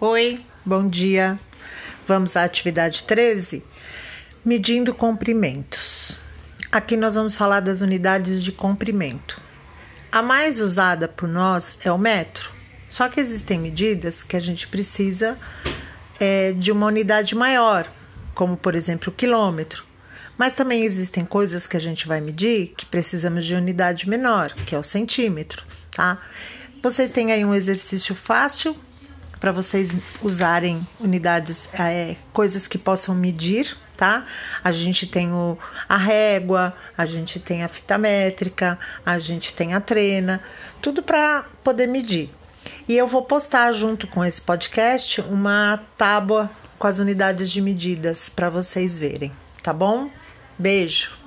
Oi, bom dia. Vamos à atividade 13? Medindo comprimentos. Aqui nós vamos falar das unidades de comprimento. A mais usada por nós é o metro, só que existem medidas que a gente precisa é, de uma unidade maior, como por exemplo o quilômetro. Mas também existem coisas que a gente vai medir que precisamos de unidade menor, que é o centímetro, tá? Vocês têm aí um exercício fácil para vocês usarem unidades, é, coisas que possam medir, tá? A gente tem o, a régua, a gente tem a fita métrica, a gente tem a trena, tudo para poder medir. E eu vou postar junto com esse podcast uma tábua com as unidades de medidas para vocês verem, tá bom? Beijo!